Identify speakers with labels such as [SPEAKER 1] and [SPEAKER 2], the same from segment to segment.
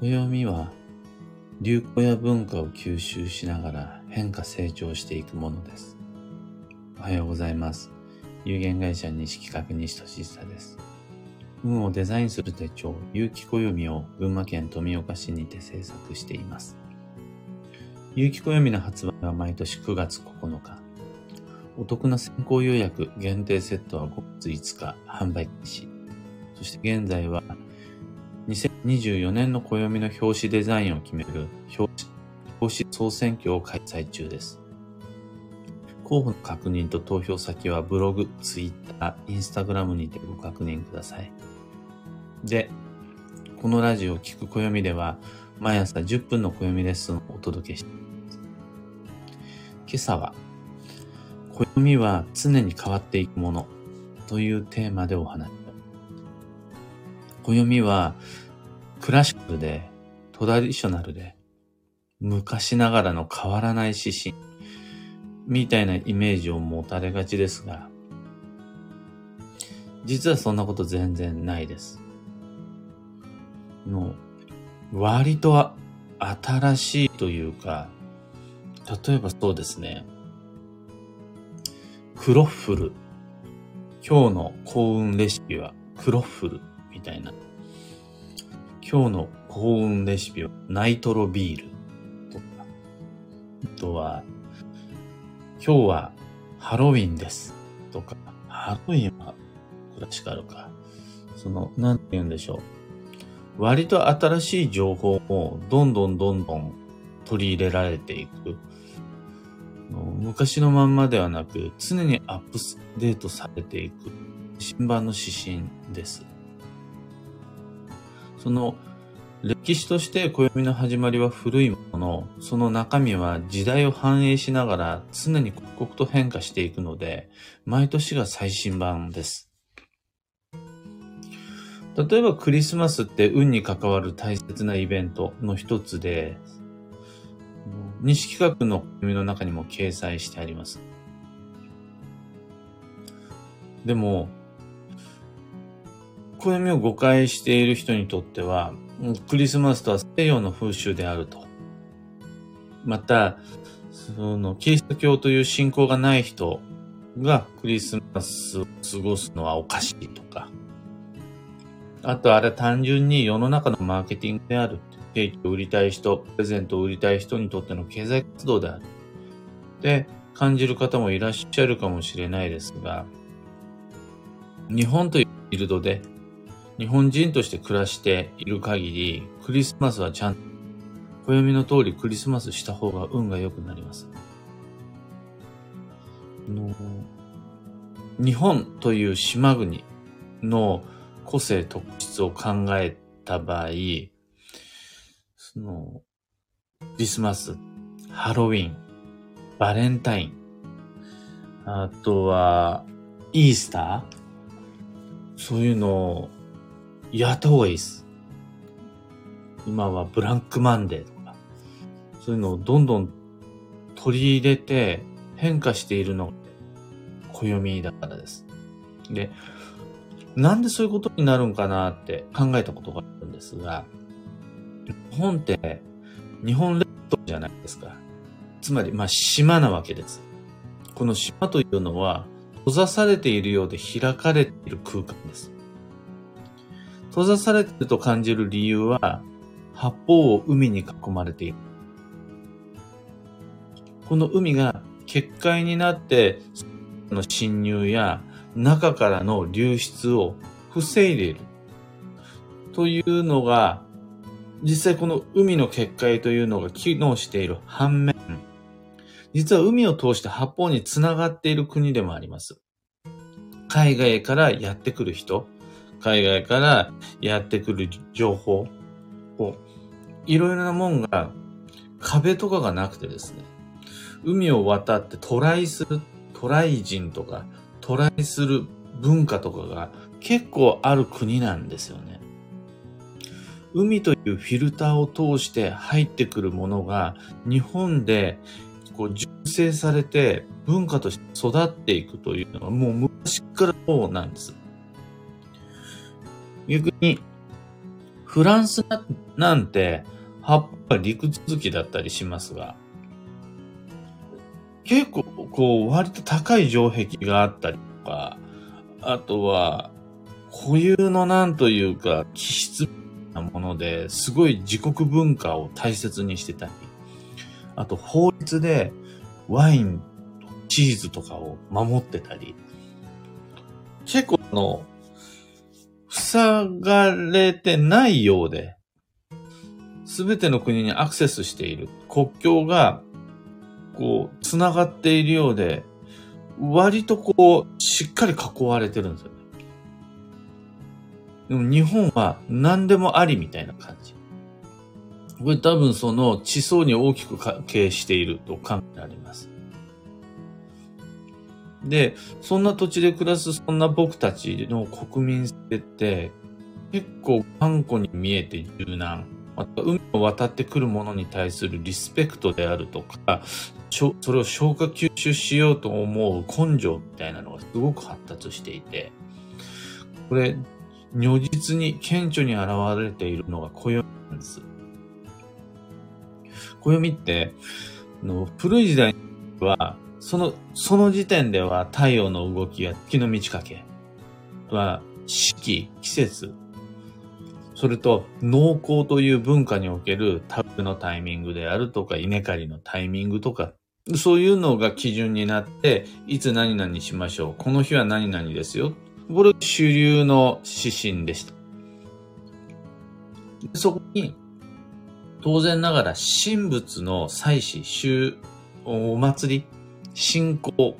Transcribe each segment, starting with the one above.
[SPEAKER 1] 暦は流行や文化を吸収しながら変化成長していくものです。おはようございます。有限会社西企画西俊久です。運をデザインする手帳、有機暦を群馬県富岡市にて制作しています。有機暦の発売は毎年9月9日。お得な先行予約限定セットは5月5日販売開始。そして現在は2024年の暦の表紙デザインを決める表紙表紙総選挙を開催中です。候補の確認と投票先はブログ、ツイッター、インスタグラムにてご確認ください。で、このラジオを聞く暦では、毎朝10分の暦レッスンをお届けしています。今朝は、暦は常に変わっていくものというテーマでお話暦はクラシックで、トラディショナルで、昔ながらの変わらない指針、みたいなイメージを持たれがちですが、実はそんなこと全然ないです。の、割と新しいというか、例えばそうですね、クロッフル。今日の幸運レシピはクロッフルみたいな。今日の幸運レシピはナイトロビールとか、あとは、今日はハロウィンですとか、ハロウィンはクラシカルか。その、なんて言うんでしょう。割と新しい情報をどんどんどんどん取り入れられていく。昔のまんまではなく、常にアップデートされていく新版の指針です。その歴史として暦の始まりは古いもの、その中身は時代を反映しながら常に刻々と変化していくので、毎年が最新版です。例えばクリスマスって運に関わる大切なイベントの一つで、西企画の暦の中にも掲載してあります。でも、暦を誤解している人にとっては、クリスマスとは西洋の風習であると。また、その、キリスト教という信仰がない人がクリスマスを過ごすのはおかしいとか。あと、あれ単純に世の中のマーケティングである。ケーキを売りたい人、プレゼントを売りたい人にとっての経済活動である。で、感じる方もいらっしゃるかもしれないですが、日本というフィールドで日本人として暮らしている限り、クリスマスはちゃんと、暦の通りクリスマスした方が運が良くなります。の日本という島国の個性特質を考えた場合、その、クリスマス、ハロウィン、バレンタイン、あとは、イースターそういうのをやった方がいいです。今はブランクマンデーとか、そういうのをどんどん取り入れて変化しているのが暦だからです。で、なんでそういうことになるんかなって考えたことがあるんですが、日本って日本列島じゃないですか。つまり、まあ島なわけです。この島というのは閉ざされているようで開かれている空間です。閉ざされていると感じる理由は、八方を海に囲まれている。この海が結界になって、の侵入や中からの流出を防いでいる。というのが、実際この海の結界というのが機能している反面、実は海を通して八方につながっている国でもあります。海外からやってくる人、海外からやってくる情報を、いろいろなもんが壁とかがなくてですね、海を渡ってトライする、トライ人とか、トライする文化とかが結構ある国なんですよね。海というフィルターを通して入ってくるものが日本でこう熟成されて文化として育っていくというのはもう昔からそうなんです。逆に、フランスなんて葉っぱ陸続きだったりしますが、結構こう割と高い城壁があったりとか、あとは固有のなんというか気質なものですごい自国文化を大切にしてたり、あと法律でワイン、チーズとかを守ってたり、結構あの、塞がれてないようで、すべての国にアクセスしている国境が、こう、繋がっているようで、割とこう、しっかり囲われてるんですよね。でも日本は何でもありみたいな感じ。これ多分その地層に大きく関係していると考えられます。で、そんな土地で暮らすそんな僕たちの国民性って結構頑固に見えて柔軟。また海を渡ってくるものに対するリスペクトであるとか、それを消化吸収しようと思う根性みたいなのがすごく発達していて、これ、如実に顕著に現れているのが暦なんです。暦って、の古い時代は、その、その時点では太陽の動きや月の満ち欠けは四季、季節、それと農耕という文化におけるタブのタイミングであるとか稲刈りのタイミングとか、そういうのが基準になって、いつ何々しましょう。この日は何々ですよ。これ主流の指針でした。そこに、当然ながら神仏の祭祀、お祭り、信仰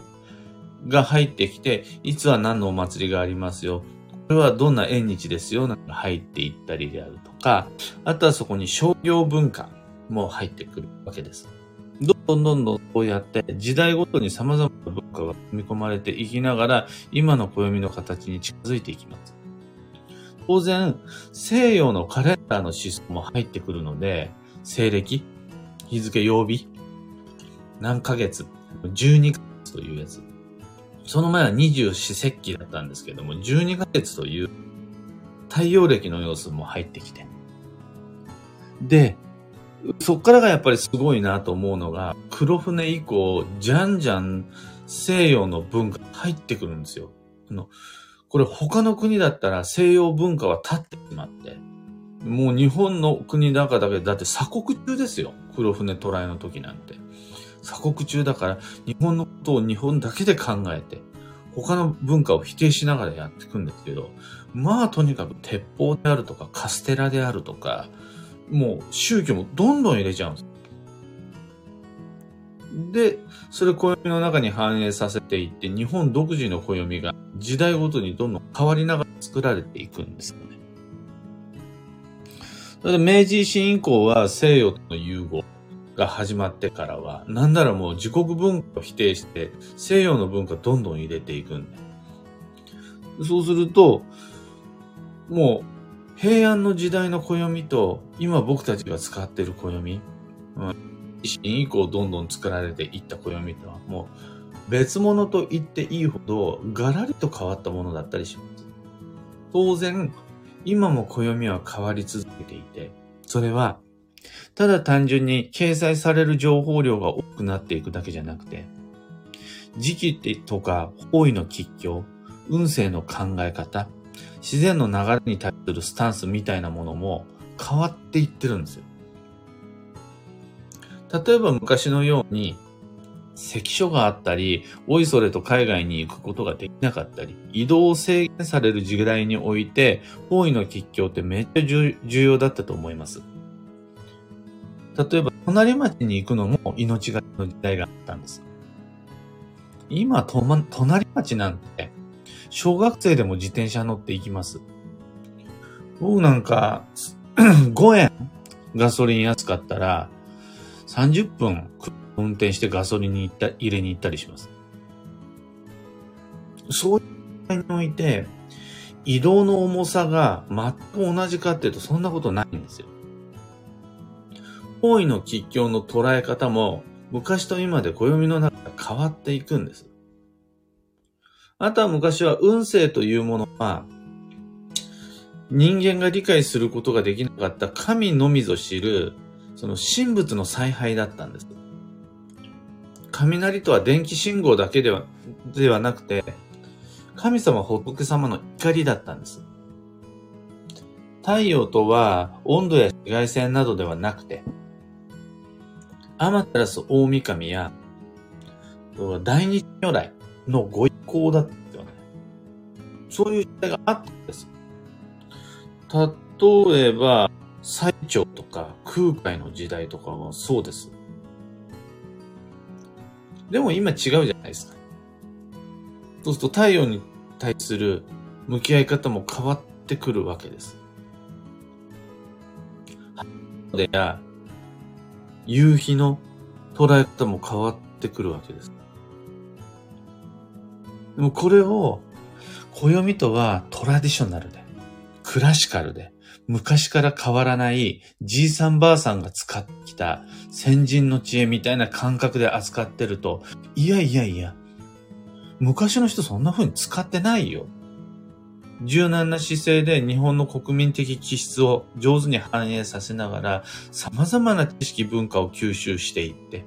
[SPEAKER 1] が入ってきて、いつは何のお祭りがありますよ。これはどんな縁日ですよ。なんか入っていったりであるとか、あとはそこに商業文化も入ってくるわけです。どんどんどんどんこうやって時代ごとに様々な文化が組み込まれていきながら今の暦の形に近づいていきます。当然、西洋のカレンダーの思想も入ってくるので、西暦、日付、曜日、何ヶ月、12ヶ月というやつ。その前は二十四節気だったんですけども、12ヶ月という太陽暦の要素も入ってきて。で、そっからがやっぱりすごいなと思うのが、黒船以降、じゃんじゃん西洋の文化入ってくるんですよ。あの、これ他の国だったら西洋文化は立ってしまって、もう日本の国だからだけだって鎖国中ですよ。黒船トライの時なんて。鎖国中だから日本のことを日本だけで考えて、他の文化を否定しながらやっていくんですけど、まあとにかく鉄砲であるとかカステラであるとか、もう宗教もどんどん入れちゃうんです。で、それ暦の中に反映させていって、日本独自の暦が時代ごとにどんどん変わりながら作られていくんですよね。それで明治維新以降は西洋との融合が始まってからは、なんならもう自国文化を否定して、西洋の文化どんどん入れていくんで。そうすると、もう平安の時代の暦と、今僕たちが使っている暦、うん、維新以降どんどん作られていった暦とは、もう別物と言っていいほど、ガラリと変わったものだったりします。当然、今も暦は変わり続けていて、それは、ただ単純に掲載される情報量が多くなっていくだけじゃなくて、時期とか方位の吉凶、運勢の考え方、自然の流れに対するスタンスみたいなものも変わっていってるんですよ。例えば昔のように、関所があったり、おいそれと海外に行くことができなかったり、移動を制限される時代において、方位の吉祥ってめっちゃ重要だったと思います。例えば、隣町に行くのも命がけの時代があったんです。今、とま、隣町なんて、小学生でも自転車乗って行きます。僕なんか、5円ガソリン安かったら、30分運転してガソリンに行った、入れに行ったりします。そういうにおいて、移動の重さが全く同じかっていうとそんなことないんですよ。方位の吉祥の捉え方も昔と今で暦の中で変わっていくんです。あとは昔は運勢というものは、人間が理解することができなかった神のみぞ知る、その神仏の采配だったんです。雷とは電気信号だけでは、ではなくて、神様仏様の怒りだったんです。太陽とは温度や紫外線などではなくて、アマテラス大神や、大日如来のご意向だったよね。そういう時代があったんです。例えば、最長とか空海の時代とかはそうです。でも今違うじゃないですか。そうすると太陽に対する向き合い方も変わってくるわけです。でや、夕日の捉え方も変わってくるわけです。でもこれを、暦とはトラディショナルで、クラシカルで、昔から変わらないじいさんばあさんが使ってきた先人の知恵みたいな感覚で扱ってると、いやいやいや、昔の人そんな風に使ってないよ。柔軟な姿勢で日本の国民的気質を上手に反映させながら様々な知識文化を吸収していって、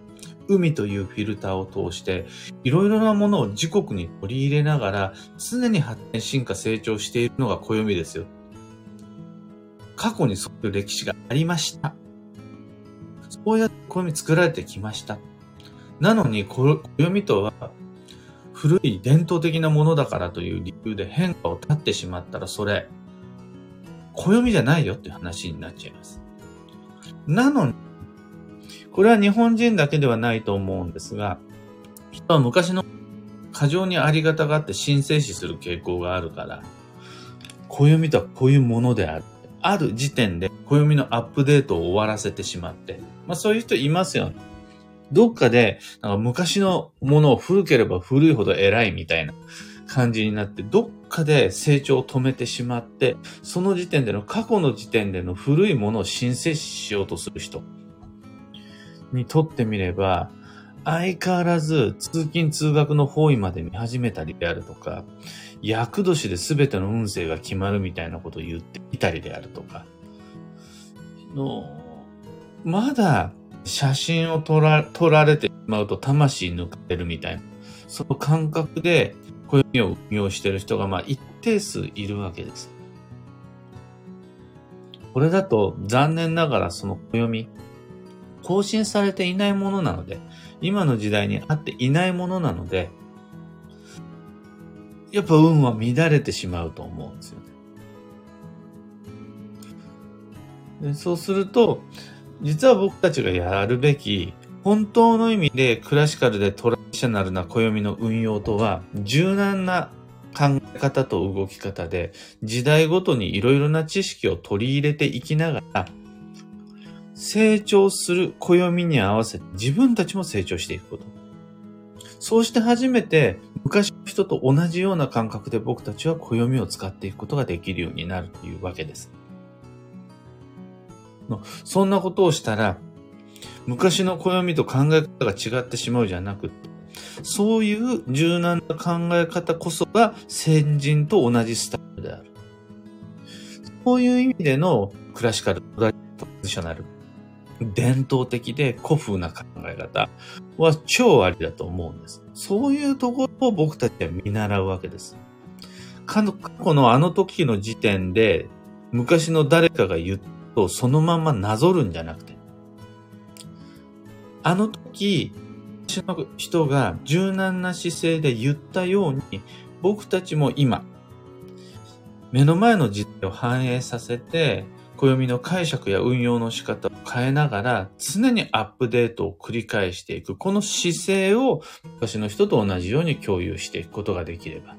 [SPEAKER 1] 海というフィルターを通して、いろいろなものを自国に取り入れながら、常に発展、進化、成長しているのが暦ですよ。過去にそういう歴史がありました。そうやって暦作られてきました。なのに、暦とは、古い伝統的なものだからという理由で変化を立ってしまったら、それ、暦じゃないよっていう話になっちゃいます。なのに、これは日本人だけではないと思うんですが、人は昔の過剰にありがたがって神聖視する傾向があるから、暦とはこういうものである。ある時点で暦のアップデートを終わらせてしまって、まあそういう人いますよね。どっかで、なんか昔のものを古ければ古いほど偉いみたいな感じになって、どっかで成長を止めてしまって、その時点での過去の時点での古いものを申請しようとする人。にとってみれば、相変わらず通勤通学の方位まで見始めたりであるとか、厄年で全ての運勢が決まるみたいなことを言っていたりであるとか、の、まだ写真を撮ら撮られてしまうと魂抜かれるみたいな、その感覚で暦を運用してる人がまあ一定数いるわけです。これだと残念ながらその暦、更新されていないものなので、今の時代に合っていないものなので、やっぱ運は乱れてしまうと思うんですよね。でそうすると、実は僕たちがやるべき、本当の意味でクラシカルでトラディショナルな暦の運用とは、柔軟な考え方と動き方で、時代ごとにいろいろな知識を取り入れていきながら、成長する暦に合わせて自分たちも成長していくこと。そうして初めて昔の人と同じような感覚で僕たちは暦を使っていくことができるようになるというわけです。のそんなことをしたら、昔の暦と考え方が違ってしまうじゃなくて、そういう柔軟な考え方こそが先人と同じスタイルである。そういう意味でのクラシカル、トラディショナル伝統的で古風な考え方は超ありだと思うんです。そういうところを僕たちは見習うわけです。過去のあの時の時点で昔の誰かが言ったとそのままなぞるんじゃなくて、あの時、私の人が柔軟な姿勢で言ったように、僕たちも今、目の前の実態を反映させて、暦の解釈や運用の仕方を変えながら、常にアップデートを繰り返していく。この姿勢を昔の人と同じように共有していくことができれば、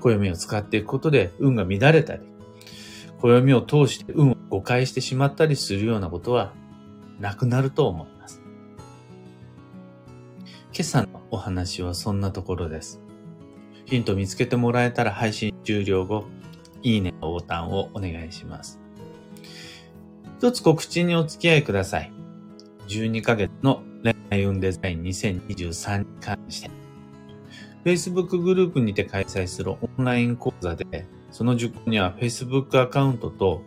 [SPEAKER 1] 暦を使っていくことで運が乱れたり、暦を通して運を誤解してしまったりするようなことはなくなると思います。今朝のお話はそんなところです。ヒント見つけてもらえたら配信終了後、いいねのボタンをお願いします。一つ告知にお付き合いください。12ヶ月の恋愛運デザイン2023に関して、Facebook グループにて開催するオンライン講座でその受講には Facebook アカウントと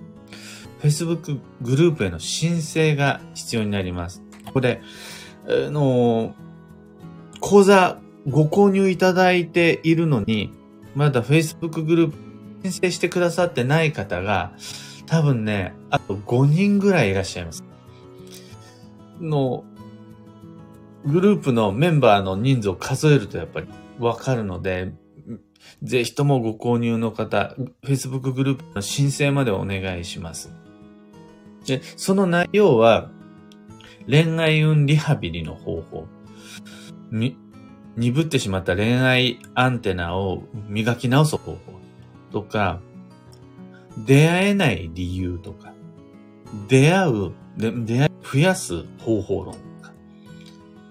[SPEAKER 1] Facebook グループへの申請が必要になります。ここで、あの、講座ご購入いただいているのに、まだ Facebook グループ申請してくださってない方が、多分ね、あと5人ぐらいいらっしゃいます。の、グループのメンバーの人数を数えるとやっぱりわかるので、ぜひともご購入の方、Facebook グループの申請までお願いします。で、その内容は、恋愛運リハビリの方法。に、鈍ってしまった恋愛アンテナを磨き直す方法とか、出会えない理由とか、出会う、出会い増やす方法論とか、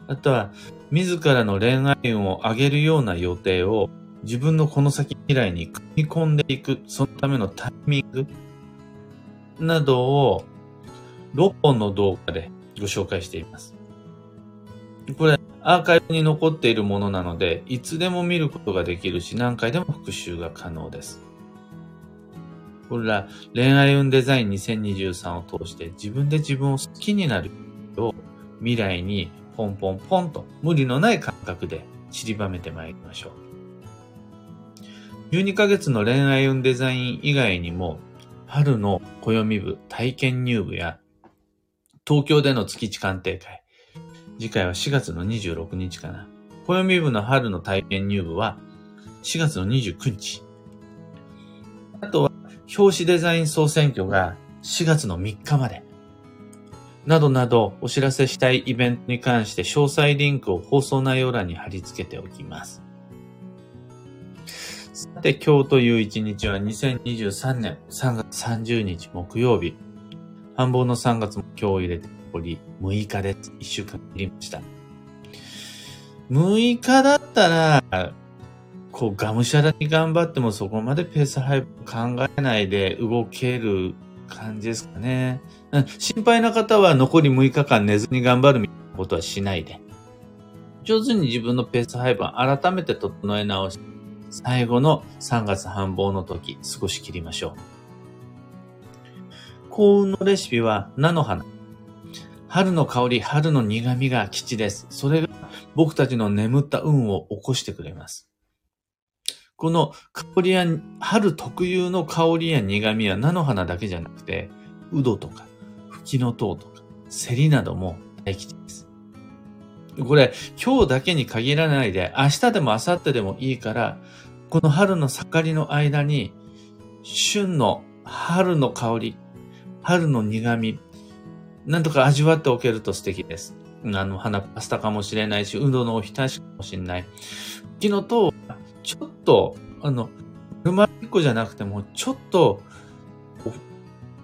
[SPEAKER 1] あとは、自らの恋愛運を上げるような予定を自分のこの先未来に組み込んでいく、そのためのタイミングなどを6本の動画でご紹介しています。これ、アーカイブに残っているものなので、いつでも見ることができるし、何回でも復習が可能です。これら、恋愛運デザイン2023を通して自分で自分を好きになるを未来にポンポンポンと無理のない感覚で散りばめてまいりましょう。12ヶ月の恋愛運デザイン以外にも、春の暦部体験入部や東京での月地鑑定会。次回は4月の26日かな。暦部の春の体験入部は4月の29日。あとは、表紙デザイン総選挙が4月の3日まで。などなどお知らせしたいイベントに関して詳細リンクを放送内容欄に貼り付けておきます。さて今日という一日は2023年3月30日木曜日。繁忙の3月も今日入れて残り6日で1週間切りました。6日だったら、こう、がむしゃらに頑張ってもそこまでペース配分考えないで動ける感じですかね。心配な方は残り6日間寝ずに頑張るみたいなことはしないで。上手に自分のペース配分改めて整え直し、最後の3月繁忙の時、過ごし切りましょう。幸運のレシピは菜の花。春の香り、春の苦味が吉です。それが僕たちの眠った運を起こしてくれます。この香りや、春特有の香りや苦味は菜の花だけじゃなくて、うどとか、吹きの塔とか、セリなども大吉です。これ、今日だけに限らないで、明日でも明後日でもいいから、この春の盛りの間に、旬の春の香り、春の苦味、なんとか味わっておけると素敵です。あの、花パスタかもしれないし、うどのおひたしかもしれない。昨日と、ちょっと、あの、丸一個じゃなくても、ちょっと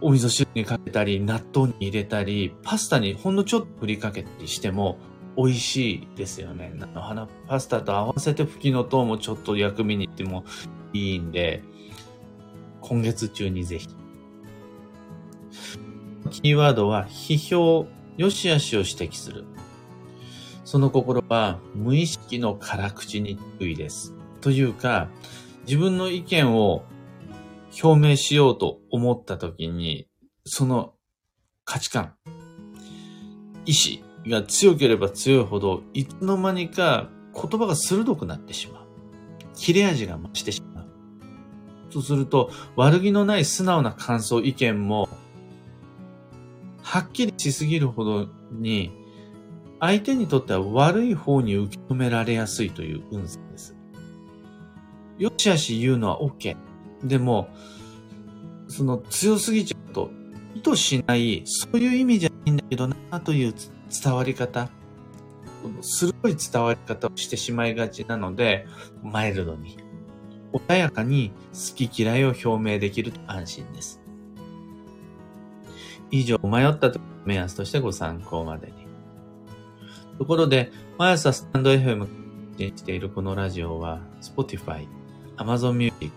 [SPEAKER 1] お、お味噌汁にかけたり、納豆に入れたり、パスタにほんのちょっと振りかけたりしても、美味しいですよね。あの、花パスタと合わせて吹きの塔もちょっと薬味に行ってもいいんで、今月中にぜひ。キーワードは、批評、良し悪しを指摘する。その心は、無意識の辛口に注意です。というか、自分の意見を表明しようと思った時に、その価値観、意志が強ければ強いほど、いつの間にか言葉が鋭くなってしまう。切れ味が増してしまう。そうすると、悪気のない素直な感想、意見もはっきりしすぎるほどに、相手にとっては悪い方に受け止められやすいという運勢です。よしあし言うのは OK。でも、その強すぎちゃうと、意図しない、そういう意味じゃないんだけどな、という伝わり方、鋭い伝わり方をしてしまいがちなので、マイルドに、穏やかに好き嫌いを表明できると安心です。以上迷ったと目安としてご参考までに。ところで、毎朝スタンド FM にしているこのラジオは、Spotify、Amazon Music、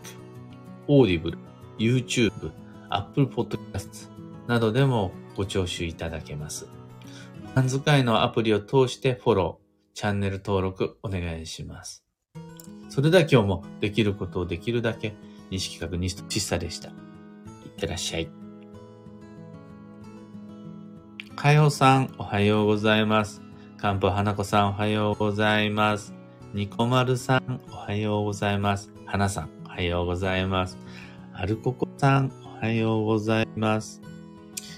[SPEAKER 1] Audible、YouTube、Apple Podcast などでもご聴取いただけます。漢使いのアプリを通してフォロー、チャンネル登録お願いします。それでは今日もできることをできるだけ西企画西としさでした。いってらっしゃい。かよさん、おはようございます。かんぽはなこさん、おはようございます。にこまるさん、おはようございます。はなさん、おはようございます。アルココさん、おはようございます。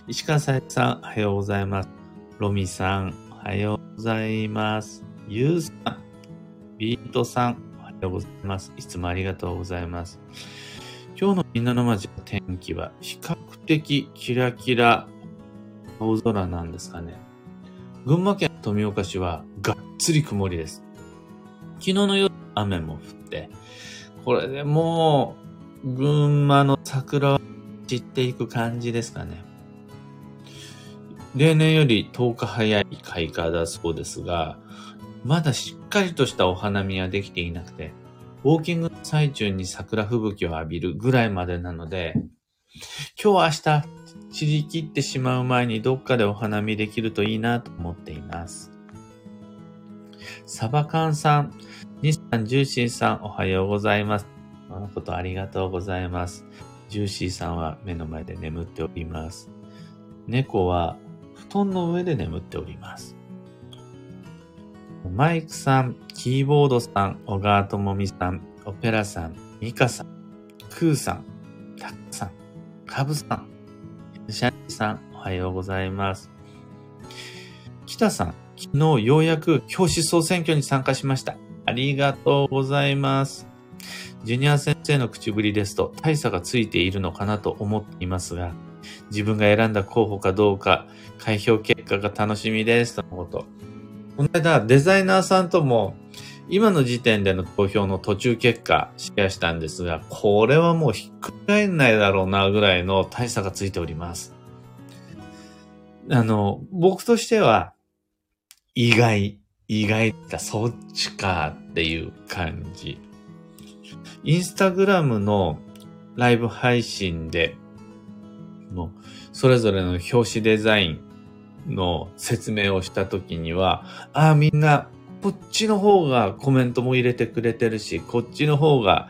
[SPEAKER 1] 石川さゆさん、おはようございます。ロミさん、おはようございます。ゆうさん、ビートさん、おはようございます。いつもありがとうございます。今日のみんなの街の天気は比較的キラキラ青空なんですかね。群馬県富岡市はがっつり曇りです。昨日の夜雨も降って、これでもう群馬の桜は散っていく感じですかね。例年より10日早い開花だそうですが、まだしっかりとしたお花見はできていなくて、ウォーキングの最中に桜吹雪を浴びるぐらいまでなので、今日明日散り切ってしまう前にどっかでお花見できるといいなと思っています。サバカンさん、ニさん、ジューシーさん、おはようございます。このことありがとうございます。ジューシーさんは目の前で眠っております。猫は布団の上で眠っております。マイクさん、キーボードさん、小川智美さん、オペラさん、ミカさん、クーさん、タックさん、カブさん、シャンさん、おはようございます。北さん、昨日ようやく教師総選挙に参加しました。ありがとうございます。ジュニア先生の口ぶりですと大差がついているのかなと思っていますが、自分が選んだ候補かどうか、開票結果が楽しみですとのこと。この間、デザイナーさんとも、今の時点での投票の途中結果シェアしたんですが、これはもうひっくり返んないだろうなぐらいの大差がついております。あの、僕としては、意外、意外だ、そっちかっていう感じ。インスタグラムのライブ配信で、の、それぞれの表紙デザインの説明をしたときには、ああ、みんなこっちの方がコメントも入れてくれてるし、こっちの方が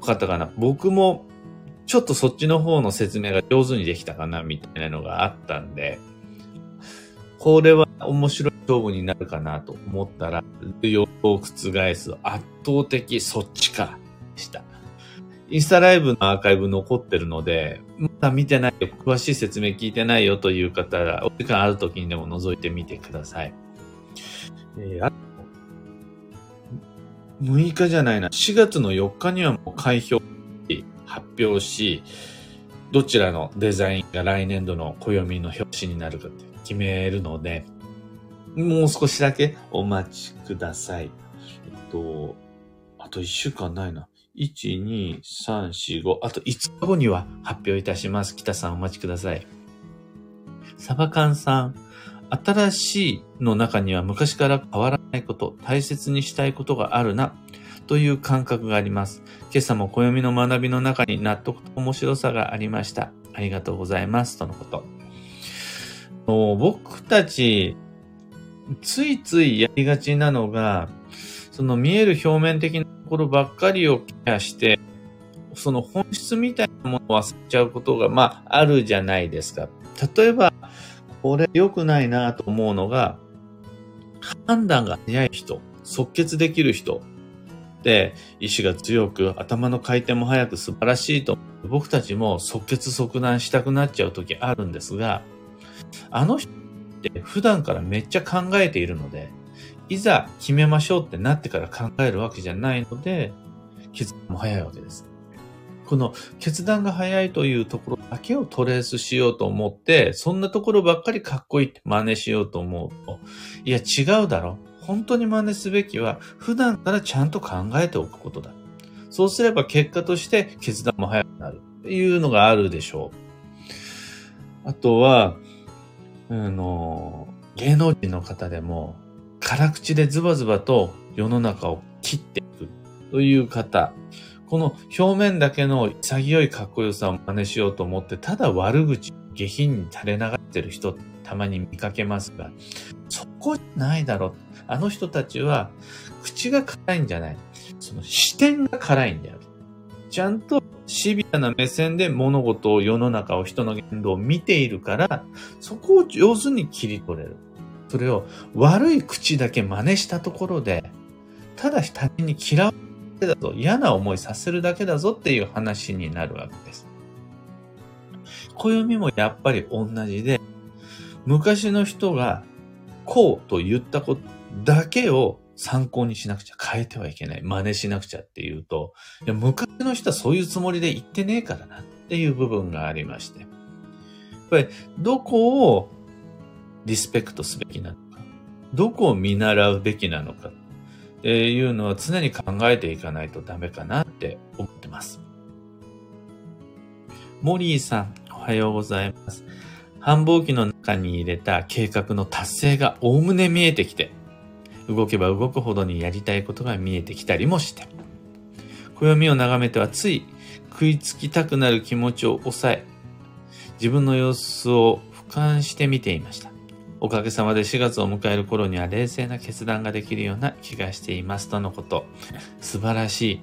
[SPEAKER 1] 良かったかな？僕もちょっとそっちの方の説明が上手にできたかな、みたいなのがあったんで、これは面白い勝負になるかなと思ったら、予想を覆す圧倒的そっちか、でした。インスタライブのアーカイブ残ってるので、まだ見てないよ、詳しい説明聞いてないよという方は、お時間ある時にでも覗いてみてください。えー、6日じゃないな、4月の4日にはもう開票発表し、どちらのデザインが来年度の暦の表紙になるかって決めるので、もう少しだけお待ちください。えっと、あと1週間ないな。1、2、3、4、5、あと5日後には発表いたします。北さんお待ちください。サバカンさん、新しいの中には昔から変わらないこと、大切にしたいことがあるな、という感覚があります。今朝も暦の学びの中に納得と面白さがありました。ありがとうございます。とのこと。僕たち、ついついやりがちなのが、その見える表面的なところばっかりをケアして、その本質みたいなものを忘れちゃうことが、まあ、あるじゃないですか。例えば、これ良くないなと思うのが、判断が早い人、即決できる人で、意志が強く、頭の回転も速く素晴らしいと、僕たちも即決即断したくなっちゃう時あるんですが、あの人って普段からめっちゃ考えているので、いざ決めましょうってなってから考えるわけじゃないので、決断も早いわけです。この決断が早いというところだけをトレースしようと思って、そんなところばっかりかっこいいって真似しようと思うと、いや違うだろ。本当に真似すべきは、普段からちゃんと考えておくことだ。そうすれば結果として決断も早くなるっていうのがあるでしょう。あとは、あの、芸能人の方でも、辛口でズバズバと世の中を切っていくという方、この表面だけの潔いかっこよさを真似しようと思って、ただ悪口、下品に垂れ流してる人、たまに見かけますが、そこじゃないだろう。あの人たちは、口が辛いんじゃない。その視点が辛いんだよ。ちゃんとシビアな目線で物事を世の中を人の言動を見ているから、そこを上手に切り取れる。それを悪い口だけ真似したところで、ただ他人に嫌われだぞ、嫌な思いさせるだけだぞっていう話になるわけです。暦もやっぱり同じで、昔の人がこうと言ったことだけを参考にしなくちゃ変えてはいけない。真似しなくちゃっていうと、いや昔の人はそういうつもりで言ってねえからなっていう部分がありまして。やっぱりどこをリスペクトすべきなのか、どこを見習うべきなのかっっていうのは常に考えていかないとダメかなって思ってます。モリーさん、おはようございます。繁忙期の中に入れた計画の達成がおおむね見えてきて、動けば動くほどにやりたいことが見えてきたりもして、暦を眺めてはつい食いつきたくなる気持ちを抑え、自分の様子を俯瞰して見ていました。おかげさまで4月を迎える頃には冷静な決断ができるような気がしていますとのこと。素晴らしい。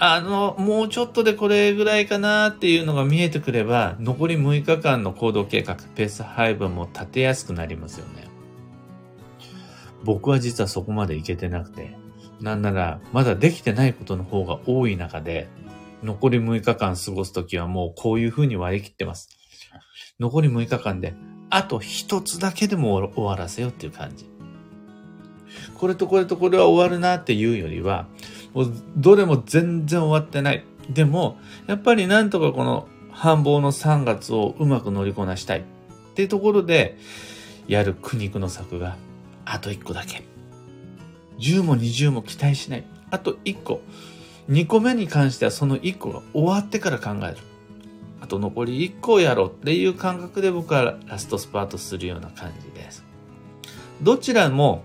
[SPEAKER 1] あの、もうちょっとでこれぐらいかなっていうのが見えてくれば、残り6日間の行動計画、ペース配分も立てやすくなりますよね。僕は実はそこまでいけてなくて、なんならまだできてないことの方が多い中で、残り6日間過ごすときはもうこういう風に割り切ってます。残り6日間で、あと一つだけでも終わらせようっていう感じ。これとこれとこれは終わるなっていうよりは、もうどれも全然終わってない。でも、やっぱりなんとかこの繁忙の3月をうまく乗りこなしたいっていうところで、やる苦肉の策があと1個だけ。10も20も期待しない。あと1個。2個目に関してはその1個が終わってから考える。と残り1個やろうっていう感覚で僕はラストスパートするような感じです。どちらも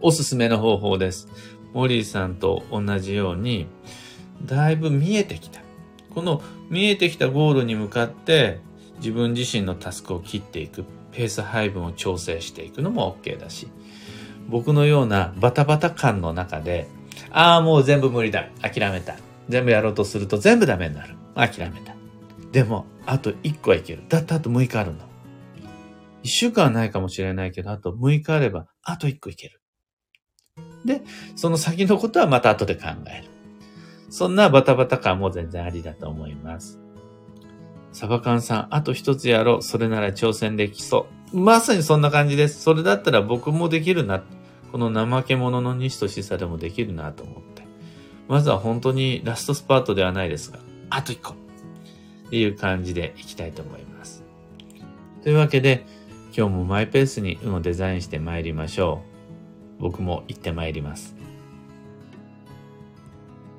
[SPEAKER 1] おすすめの方法です。モリーさんと同じように、だいぶ見えてきた。この見えてきたゴールに向かって自分自身のタスクを切っていく、ペース配分を調整していくのも OK だし、僕のようなバタバタ感の中で、ああ、もう全部無理だ。諦めた。全部やろうとすると全部ダメになる。諦めた。でも、あと1個はいける。だってあと6日あるんだ。1週間はないかもしれないけど、あと6日あれば、あと1個いける。で、その先のことはまた後で考える。そんなバタバタ感も全然ありだと思います。サバカンさん、あと一つやろう。それなら挑戦できそう。まさにそんな感じです。それだったら僕もできるな。この怠け者の西としさでもできるなと思って。まずは本当にラストスパートではないですが、あと1個。っていう感じでいきたいと思います。というわけで、今日もマイペースに運をデザインして参りましょう。僕も行って参ります。